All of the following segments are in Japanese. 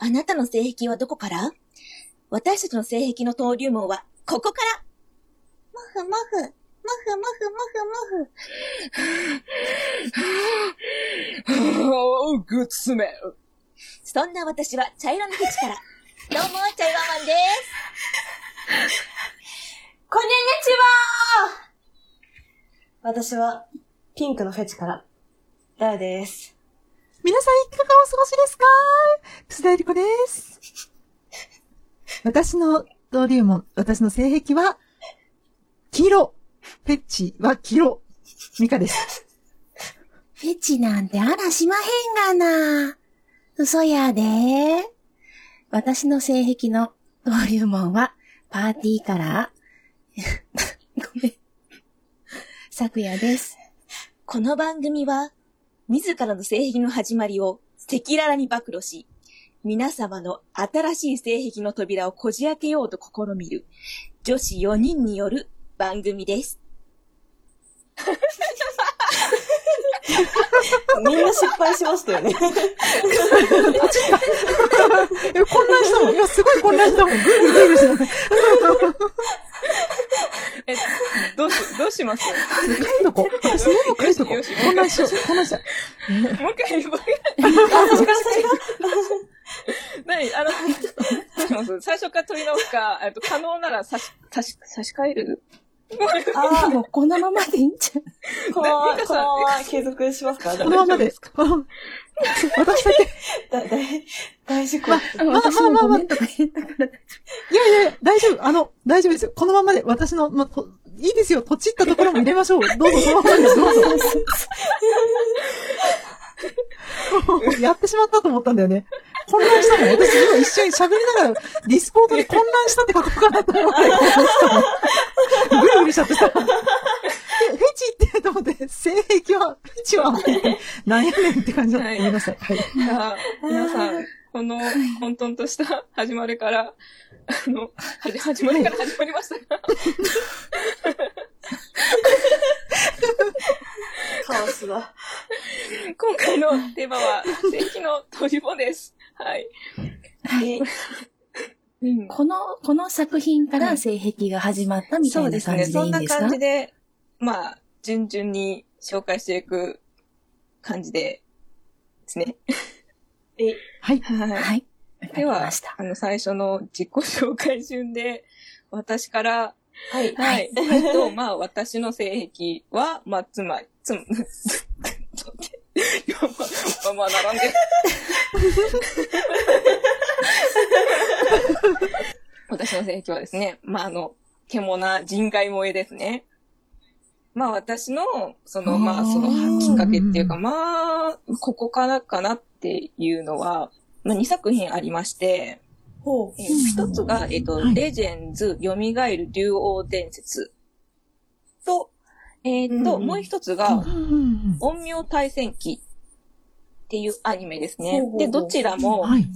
あなたの性癖はどこから？私たちの性癖の登竜門は、ここからもふもふ、もふもふもふもふ。おー、グッスメそんな私は茶色のフェチから。どうも、茶色マンです。こんにちは私は、ピンクのフェチから、ダーです。皆さんいかがお過ごしですか？楠田ゆり子です。私の登竜門、私の性癖は、黄色。フェッチは黄色。ミカです。フェチなんてあらしまへんがな。嘘やで。私の性癖の登竜門は、パーティーカラー。ごめん。昨夜です。この番組は、自らの性癖の始まりを赤裸々に暴露し、皆様の新しい性癖の扉をこじ開けようと試みる、女子4人による番組です。みんな失敗しましたよね。え、混乱したもん。いや、すごい混乱したもん。グーグーしてたえ、どうし、どうします？書いとこう。私メモ書いとこ。混乱しよう。混乱した。もう一回、もう一回。何あの、ちょっと、どうします最初から取り直すか、えっと、可能なら差し、差し、差し替える？あもうこのままでいいんじゃん。あ、このまま、このまま継続しますか？このままで。こ の私だけ。だ、だ、大丈夫か。私もごめんとか言ったから。いやいやいや、大丈夫。あの、大丈夫ですよ。このままで、私の、ま、といいですよ。とちったところも入れましょう。どうぞ、そのままで、どうぞ。やってしまったと思ったんだよね。混乱したもん。私今一瞬喋りながら、ディスコードで混乱したってことかなと思って。ぐるぐるしちゃってさ。えフェチってと思って、性癖は、フェチは、なんやねんって感じだった。はいごめんなさい。はい。皆さん、この混沌とした始まりから、あの、はじ始まりから始まりましたが、カオスだ。今回のテーマは、正規の鳥ボです。はい。はい。うんこの、この作品から性癖が始まったみたそですね。いうな感じでそんないいんですか感じで、まあ、順々に紹介していく感じで、ですね。え、はい。はい。はい。では。あの、最初の自己紹介順で、私から、はい。はい。えっと、まあ、私の性癖は、まあ、つまり、つ、まあ、まあ、まあ、並んで。私の性癖はですね、まあ、あの、獣人外萌えですね。まあ、私の、その、まあ、その、きっかけっていうか、まあ、ここからかなっていうのは、まあ、2作品ありまして、ほえー一つが、えっ、と、はいレジェンズ、蘇る竜王伝説と、えっ、と、うんもう一つが、うんうん陰陽対戦記っていうアニメですねで、どちらうんも、はい。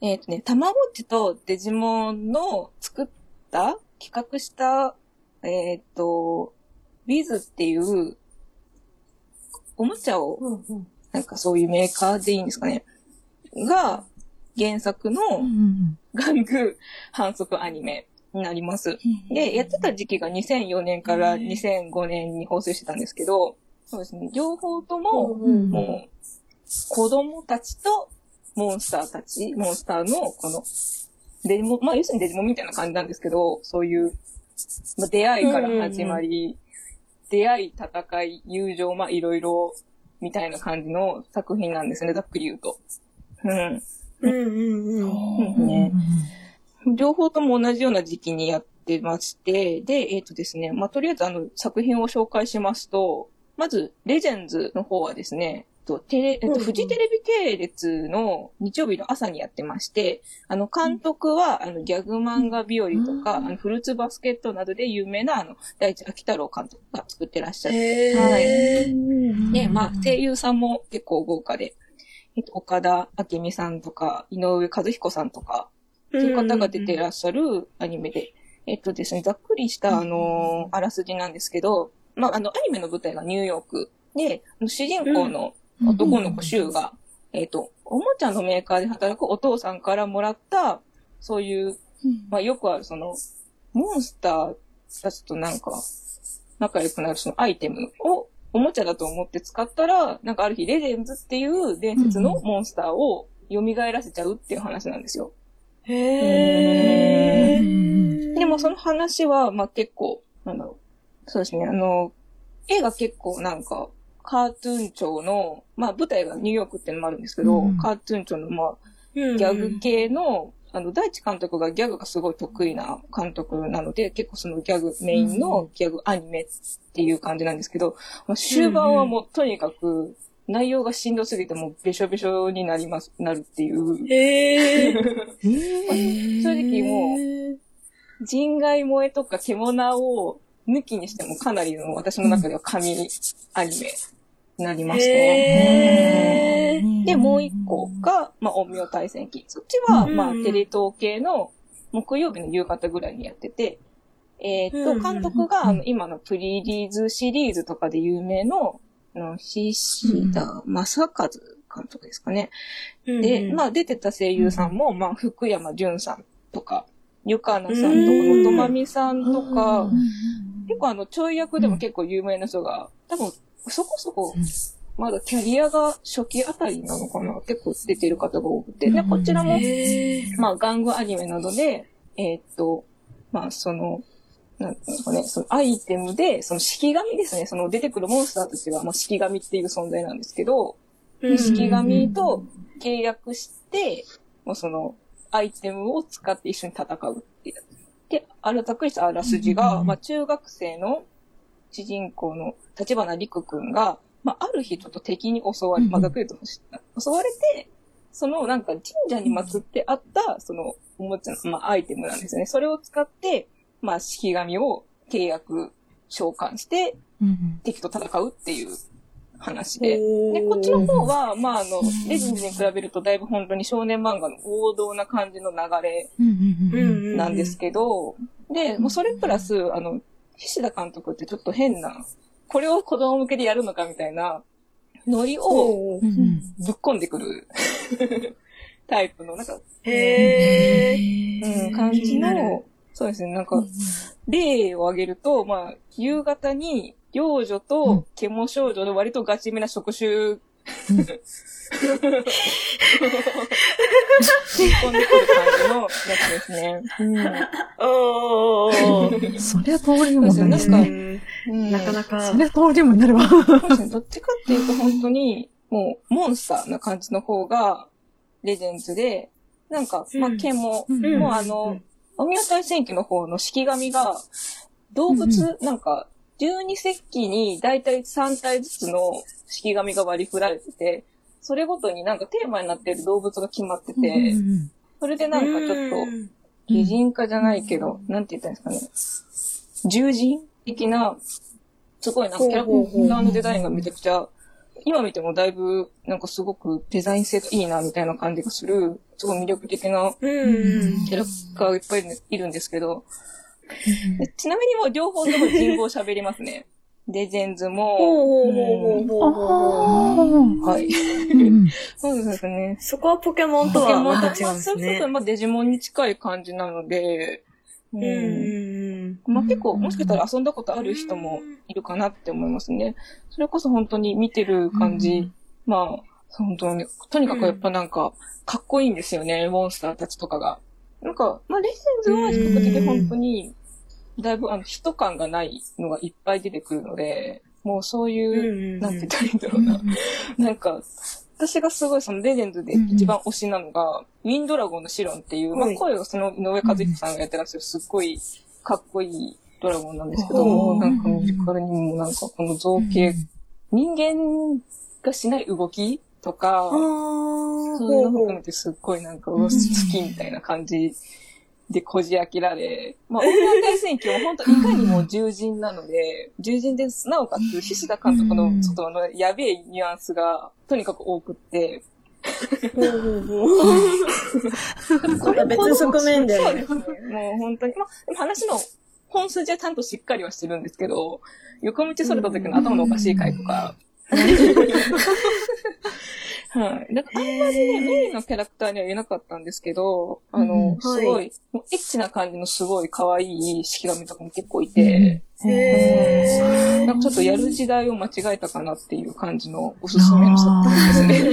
えっ、とね、たまごっちとデジモンの作った、企画した、えっ、と、ビズっていう、おもちゃを、うんうん。なんかそういうメーカーでいいんですかね。が、原作のうんうん玩具反則アニメになります。で、やってた時期が2004年から2005年に放送してたんですけど、そうですね、両方とも、うんもう、子供たちとモンスターたち、モンスターの、この、デジモン、まあ、要するにデジモンみたいな感じなんですけど、そういう、まあ、出会いから始まり、出会い、戦い、友情、まあ、いろいろ、みたいな感じの作品なんですね、ざっくり言うと。うん。うんうんうん。うんね両方とも同じような時期にやってまして、で、えっ、とですね、まあ、とりあえずあの、作品を紹介しますと、まず、レジェンズの方はですね、とテレ、えっと、フジテレビ系列の日曜日の朝にやってまして、あの、監督は、あの、ギャグ漫画日和とか、あの、フルーツバスケットなどで有名な、あの、大地秋太郎監督が作ってらっしゃって、へー。うん。で、まあ、声優さんも結構豪華で、えっと、岡田明美さんとか、井上和彦さんとか、そういう方が出てらっしゃるアニメで、えっとですね、ざっくりした、あのーあらすじなんですけど、まあ、あの、アニメの舞台がニューヨークで、主人公の男の子、シュウが、えっ、と、おもちゃのメーカーで働くお父さんからもらった、そういう、まあよくあるその、モンスターたちとなんか、仲良くなるそのアイテムをおもちゃだと思って使ったら、なんかある日レジェンズっていう伝説のモンスターを蘇らせちゃうっていう話なんですよ。へー。でもその話は、まあ結構、なんだろう。そうですね、あの、絵が結構なんか、カートゥーン調の、まあ舞台がニューヨークっていうのもあるんですけど、うんカートゥーン調のまあギギャグ系の、あの、大地監督がギャグがすごい得意な監督なので、結構そのギャグ、メインのギャグアニメっていう感じなんですけど、まあ、終盤はもうとにかく内容がしんどすぎてもうべしょべしょになります、なるっていう。へー。正直もう、人外萌えとか獣を抜きにしてもかなりの私の中では神アニメになりましたね。へー。で、もう一個が、まあ、陰陽対戦記。そっちは、うんまあ、テレ東系の木曜日の夕方ぐらいにやってて、えーっと、うん監督が、あの、今のプリリーズシリーズとかで有名の、あの、菱田正和監督ですかね。で、まあ、あ、出てた声優さんも、まあ、福山潤さんとか、ゆかなさんとか、うんのとまみさんとかう、結構あの、ちょい役でも結構有名な人が、多分、そこそこ、まだキャリアが初期あたりなのかな結構出てる方が多くて。で、こちらも。まあ、玩具アニメなどで、えーっと、まあ、その、なんていうのかね、そのアイテムで、その式紙ですね、その出てくるモンスターたちは、まあ、式紙っていう存在なんですけど、うん式紙と契約して、もうその、アイテムを使って一緒に戦うっていう。で、あらたくしたあらすじが、まあ、中学生の主人公の立花陸くんが、まあ、ある日ちょっと敵に襲われ、まあ、ざっくりと襲われて、そのなんか神社に祀ってあった、そのおもちゃの、まあ、アイテムなんですよね。それを使って、まあ、式紙を契約召喚して、ん敵と戦うっていう話で。で、こっちの方は、まあ、あの、レジェンズに比べるとだいぶ本当に少年漫画の王道な感じの流れうんなんですけど、で、もうそれプラス、あの、菱田監督ってちょっと変な、これを子供向けでやるのかみたいな、ノリをぶっ込んでくる タイプの、なんか、へー。うん、感じの、そうですね、なんか、例を挙げると、まあ、夕方に、幼女と獣少女の割とガチめな職種、吸い込んでくる感じのやつですね。うんおー。そりゃ通りもんなんですね。うんなかなかそ。りゃ通りもんになるわ。どっちかっていうと本当に、もう、モンスターな感じの方が、レジェンズで、なんか、まあ、うん獣、うんもうあの、お宮大戦記の方の式紙が、動物、なんか、12節気にだいたい3体ずつの式紙が割り振られてて、それごとになんかテーマになっている動物が決まってて、それでなんかちょっと、擬人化じゃないけど、なんて言ったらいいんですかね。獣人的な、すごいなんかキャラクターのデザインがめちゃくちゃ、今見てもだいぶ、なんかすごくデザイン性がいいなみたいな感じがする、すごい魅力的なうん。キャラクターがいっぱいいるんですけど、でちなみにもう両方とも人語を喋りますね。レジェンズも、ほうほうほうほうほうほう。はい。うんそうですね。そこはポケモンとはまた違うんですねそうそうそう。。まあデジモンに近い感じなので、ううんん。まあ結構、もしかしたら遊んだことある人もいるかなって思いますね。それこそ本当に見てる感じ、うんまあ、本当に、とにかくやっぱなんか、かっこいいんですよね、モンスターたちとかが。なんか、まあレジェンズは比較的本当に、だいぶあの、人感がないのがいっぱい出てくるので、もうそういう、うんなんて言ったらいいんだろうな。なんか、私がすごいそのレジェンドで一番推しなのが、ウィンドラゴンのシロンっていう、まあはい声をその井上和彦さんがやってらっしゃるすっごいかっこいいドラゴンなんですけども、なんかミュージカルにもなんかこの造形、人間がしない動きとか、そういうのも含めてすっごいなんか、うわ好きみたいな感じでこじ開けられ、まあ、大宮大戦記も本当いかにも獣人なので、獣人です。なおかつ、菱田監督のちょっとあの、やべえニュアンスがとにかく多くって、これ別側面で。そうですね。もう本当に、まあ、話の本筋はちゃんとしっかりはしてるんですけど、横道それた時の頭のおかしい回とか、はい。なんかあんまりね、メインのキャラクターには言えなかったんですけど、あの、うんすごい、もうエッチな感じのすごい可愛い式紙とかも結構いて、へなんかちょっとやる時代を間違えたかなっていう感じのおすすめの作品です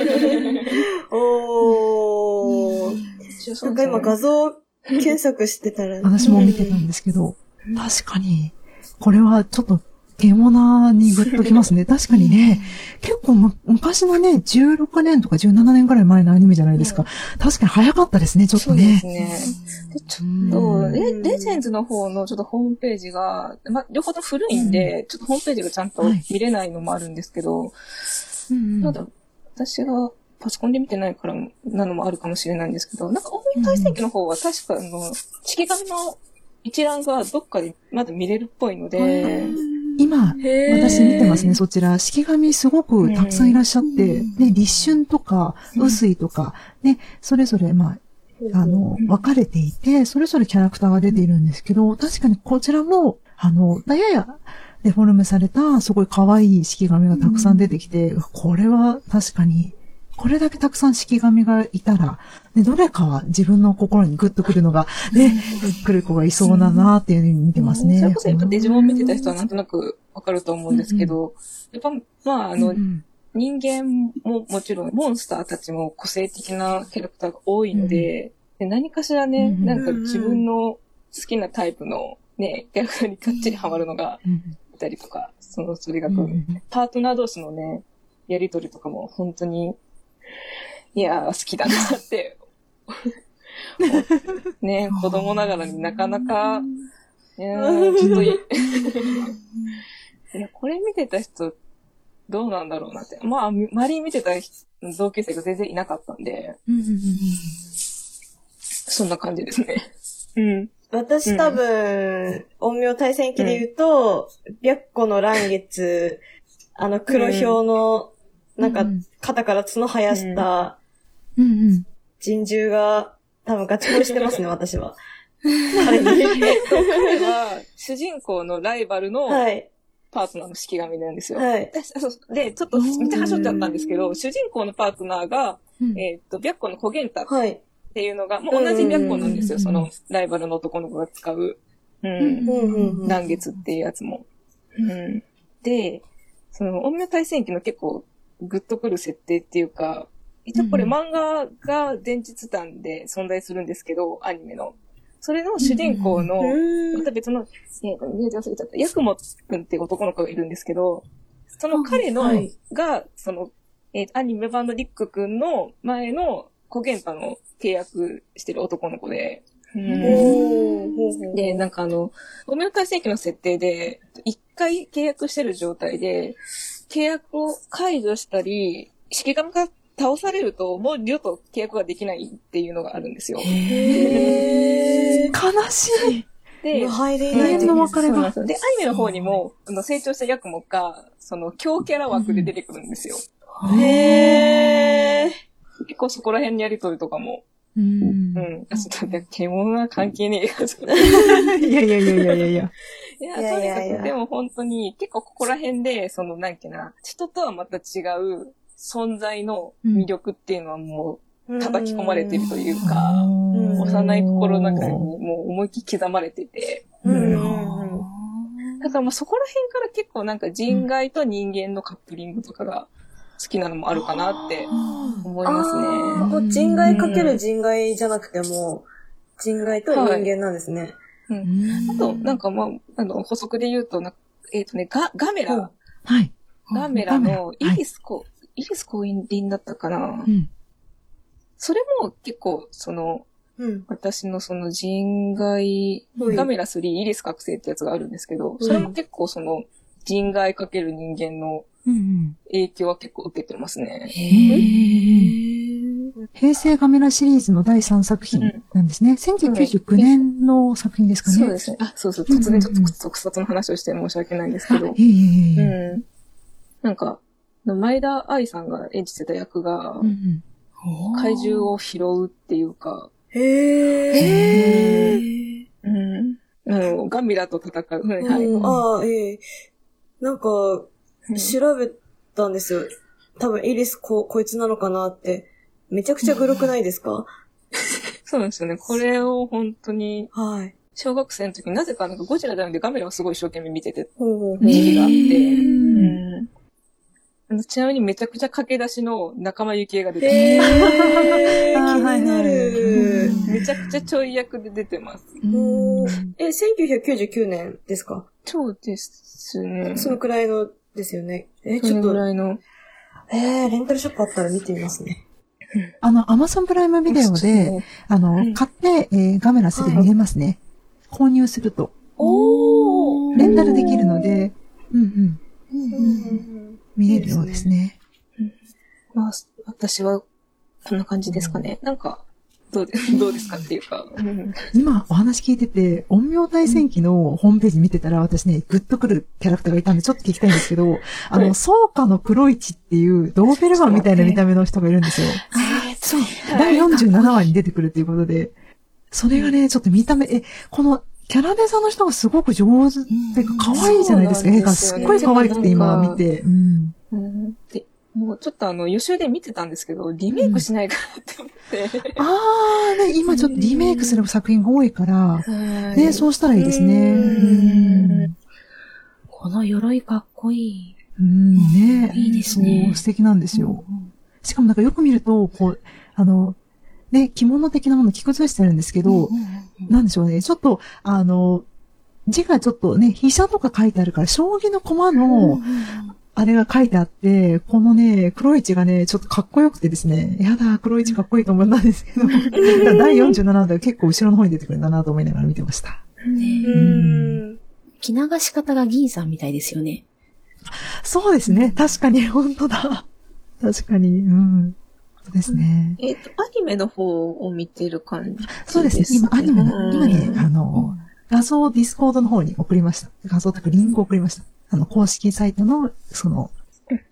ね。おー。なんか今画像検索してたら。私も見てたんですけど、確かに、これはちょっと、ゲモナーにグッときますね。確かにね、結構む昔のね、16年とか17年くらい前のアニメじゃないですか。確かに早かったですね、ちょっとそうですね。ね。で、ちうんょっと、うん。レレジェンズの方のちょっとホームページが、ま、両方とも古いんで、ちょっとホームページがちゃんとはい。見れないのもあるんですけど、うんただ、私がパソコンで見てないからなのもあるかもしれないんですけど、なんか、大見大戦記の方は確かあの、式紙の一覧がどっかでまだ見れるっぽいので、今、へー。私見てますね、そちら。式紙すごくたくさんいらっしゃって、ね、立春とか、雨水とか、ね、それぞれ、まあ、あの、分かれていて、それぞれキャラクターが出ているんですけど、確かにこちらも、あの、ややデフォルメされた、すごい可愛い式紙がたくさん出てきて、これは確かに、これだけたくさん式紙がいたら、ね、どれかは自分の心にグッとくるのが、ね、来る子がいそうだなっていうふうに見てますね。それこそやっぱデジモン見てた人はなんとなくわかると思うんですけど、やっぱ、まあ、あの、うん人間ももちろん、モンスターたちも個性的なキャラクターが多いので、で何かしらね、うんなんか自分の好きなタイプのね、キャラクターにがっちりハマるのがうんいたりとか、その、それがパートナー同士のね、やりとりとかも本当に、いやー、好きだなって。ね、子供ながらになかなか、いやーちょっといい。いや、これ見てた人、どうなんだろうなって。まあ、周りに見てた人同級生が全然いなかったんで、うんうんうんそんな感じですね。うん。私多分、陰陽対戦記で言うと、白虎の乱月、あの黒ひょうの、なんかうん肩から角生やしたうんうん人獣が多分ガチ恋してますね、私は。彼に。彼は、主人公のライバルのはい。パートナーの式紙なんですよ。はい。でちょっとめっちゃはしょっちゃったんですけど、主人公のパートナーが、うんえーっと、白虎の小玄太っはい。ていうのが、もう同じ白虎なんですよ、うんそのライバルの男の子が使う。うん。うんうんうん。南月っていうやつも。うん。で、その、陰陽対戦記の結構グッとくる設定っていうか、一応これうん漫画が前日談で存在するんですけど、アニメの。それの主人公の、うんまた別の、えー、名字忘れちゃった、ヤクモくんっていう男の子がいるんですけど、その彼の、はい。が、その、えーアニメ版のリックくんの前の小玄太の契約してる男の子で、で、なんかあの、ゴミの対戦機の設定で、一回契約してる状態で、契約を解除したり、式紙が倒されると、もう二度と契約ができないっていうのがあるんですよ。へー。悲しい。で、無敗でい永ないと遠の別れが。そうなんですよで、アニメの方にも、あの成長したヤクモが、その、強キャラ枠で出てくるんですよ。へー。結構そこら辺にやりとりとかも、うんうん。あちょっとね、獣は関係ねえやつ。いやいやいやいやいやいや。いや、いやいやとにかいやく、でも本当に、結構ここら辺で、その、なんていうかな、人とはまた違う存在の魅力っていうのはもう、叩き込まれてるというか、ん幼い心の中にもう思いっきり刻まれてて、うんうんうん。だからまあそこら辺から結構なんか人外と人間のカップリングとかが好きなのもあるかなって思いますあね。ー人外かける人外じゃなくても、人外と人間なんですね。うんあと、なんかまあ、あの、補足で言うとな、えっ、とね、ガ、ガメラ、うんはい。ガメラのイはいリスコ、イリスコインリンだったかな、うん。それも結構、その、うん。私のその人外、はいガメラ3イリス覚醒ってやつがあるんですけど、それも結構その人外かける人間のうん影響は結構受けてますね。うん。平成ガメラシリーズの第3作品なんですね。1999年の作品ですかね。そうですね。あ、そうそう。突然ちょっと特撮の話をして申し訳ないんですけど。なんか、前田愛さんが演じてた役がう、ん怪獣を拾うっていうか、へー。うん。あの、ガンビラと戦う。はいああ、ええなんか、調べたんですよ。多分イリスこ、こいつなのかなって、めちゃくちゃグロくないですか、そうなんですよね。これを本当に、はい。小学生の時になぜかなんかゴジラじゃなくてガメラをすごい一生懸命見てて。時期があって、うんちなみにめちゃくちゃ駆け出しの仲間由紀恵が出てへます。気になはいはいる。めちゃくちゃちょい役で出てます。え、1999年ですか？そうですね。そのくらいのですよね。え、ちょっと、ぐらいの。えー、レンタルショップあったら見てみますね。あの、アマゾンプライムビデオで、あの、うん買って、えーガメラすぐ見れますね。購入すると。おーレンタルできるので、うんうん。うん見れるようですね。まあ、私は、こんな感じですかね。なんか、どうで、どうですかっていうか。うん今お話聞いてて、陰陽大戦記のホームページ見てたら、私ね、グッとくるキャラクターがいたんで、ちょっと聞きたいんですけど、あの、草加の黒市っていう、ドーベルマンみたいな見た目の人がいるんですよ。そう。第47話に出てくるっていうことで、それがね、ちょっと見た目、え、この、キャラデザの人がすごく上手ってか、可愛いじゃないですか。絵がすっごい可愛くて今見て。うん。もうちょっとあの、予習で見てたんですけど、リメイクしないかなって思って。あー、ね、今ちょっとリメイクする作品が多いから、はいね、そうしたらいいですね。うんこの鎧かっこいい。うん、ね。いいですね素敵なんですよ。しかもなんかよく見ると、こう、あの、ね、着物的なもの着崩してるんですけど、なんでしょうね、ちょっと、あの、字がちょっとね、飛車とか書いてあるから、将棋の駒の、あれが書いてあって、このね、黒市がね、ちょっとかっこよくてですね、やだ、黒市かっこいいと思ったんですけど、第47話で結構後ろの方に出てくるんだなと思いながら見てました。うん。着流し方が銀さんみたいですよね。そうですね、確かに、本当だ。確かに、うん。そうですね。えっと、アニメの方を見てる感じそうですね。今、アニメの、今ね、あの、画像をディスコードの方に送りました。画像とかリンクを送りました。あの、公式サイトの、その、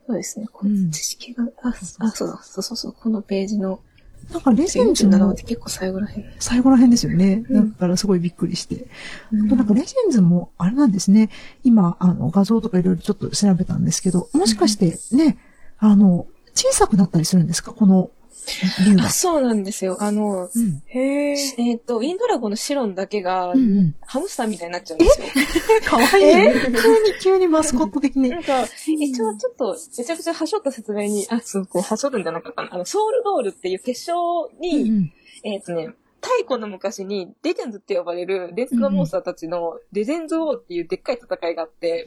そうですね。こうんの知識が、あ、あ、そうだ、そうそうそう、このページのなんかレジェンズ47話のって結構最後らへん。最後ら辺ですよね。うんだからすごいびっくりして。あとなんかレジェンズも、あれなんですね。今、あの、画像とかいろいろちょっと調べたんですけど、もしかしてね、あの、小さくなったりするんですか？この、あ、。そうなんですよ。あの、うん。へー。えっ、と、ウィンドラゴンのシロンだけが、うんうん。ハムスターみたいになっちゃうんですよ。かわいいね。急に、急にマスコット的にな。んか、一応ちょっと、めちゃくちゃはしょった説明に、あ、そう、こう、はしょるんじゃなかったな。あの、ソウルドールっていう決勝に、うんえっ、とね、太古の昔に、レジェンズって呼ばれる、レッツゴーモンスターたちの、レジェンズ王っていうでっかい戦いがあって、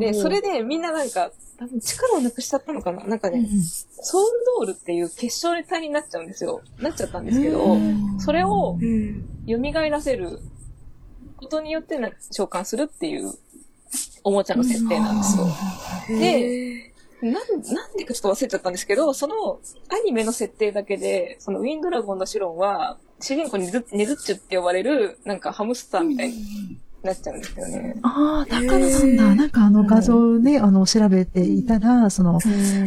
で、それでみんななんか、多分力をなくしちゃったのかななんかね、ソウルドールっていう決勝体になっちゃうんですよ。なっちゃったんですけど、それをうん。蘇らせることによってな召喚するっていうおもちゃの設定なんですよ。で、なん、なんでかちょっと忘れちゃったんですけど、そのアニメの設定だけで、そのウィンドラゴンのシロンは、主人公にネズネズッチュって呼ばれる、なんかハムスターみたいになっちゃうんですよね。ああ、だからなんだ。なんかあの画像で、あの、調べていたら、その、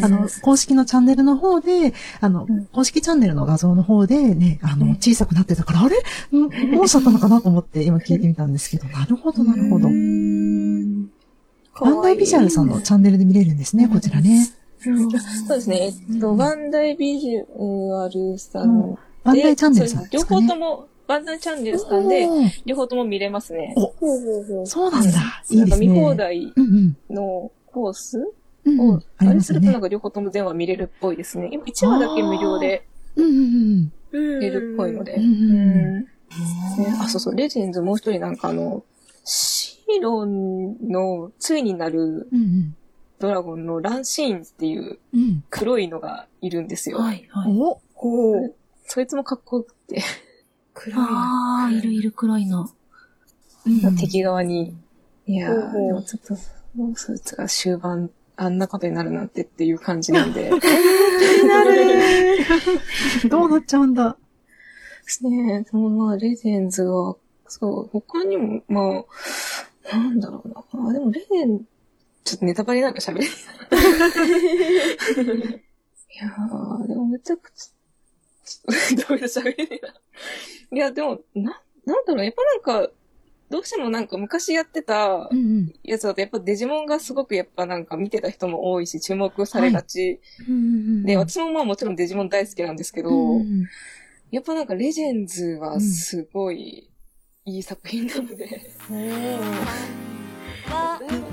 あの、公式のチャンネルの方で、あのうん、公式チャンネルの画像の方でね、あの、小さくなってたから、あれ？んもうしちゃったのかなと思って今聞いてみたんですけど、なるほど、なるほど。バンダイビジュアルさんのチャンネルで見れるんですね、こちらね。そうですね。えっと、バンダイビジュアルさんで、バンダイチャンネルさん両ですかね。方とも、バンダイチャンネルさんで、両方とも見れますね。そうなんだ。いないんかですね。見放題うんのコース？を、ん。あれまするとなんか両方とも全話見れるっぽいですね。今1話だけ無料でうんうんうん。見見れるっぽいので。あ、そうそう、レジェンズもう一人なんかあの、シロンのついになる。ドラゴンのランシーンっていううん。黒いのがいるんですよ。はい、はい。おほう。そいつもかっこよくて、黒いな。ああ、いるいる黒いの。うん敵側に。いやー、ほうほうでもちょっと、もうそいつが終盤、あんなことになるなんてっていう感じなんで。気になる。どうなっちゃうんだ。ですね。でもまあ、レジェンズは、そう、他にも、まあ、なんだろうな。あ、でもレーン、ちょっとネタバレなんか喋れ。いやー、でもめちゃくちゃ、どうし、喋れりな。いや、でも、な、なんだろう、やっぱなんか、どうしてもなんか昔やってたやつだと、やっぱデジモンがすごくやっぱなんか見てた人も多いし、注目されがち。で、私もまあもちろんデジモン大好きなんですけど、やっぱなんかレジェンズはすごい、いい作品なので。おー。わ、ちょっと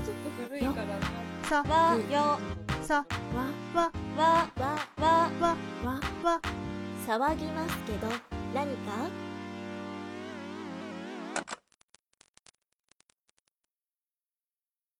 古いからな。さ、わ、よ、さ、わ、わ、わ、わ、わ、わ、わ、わ、騒ぎますけど、何か？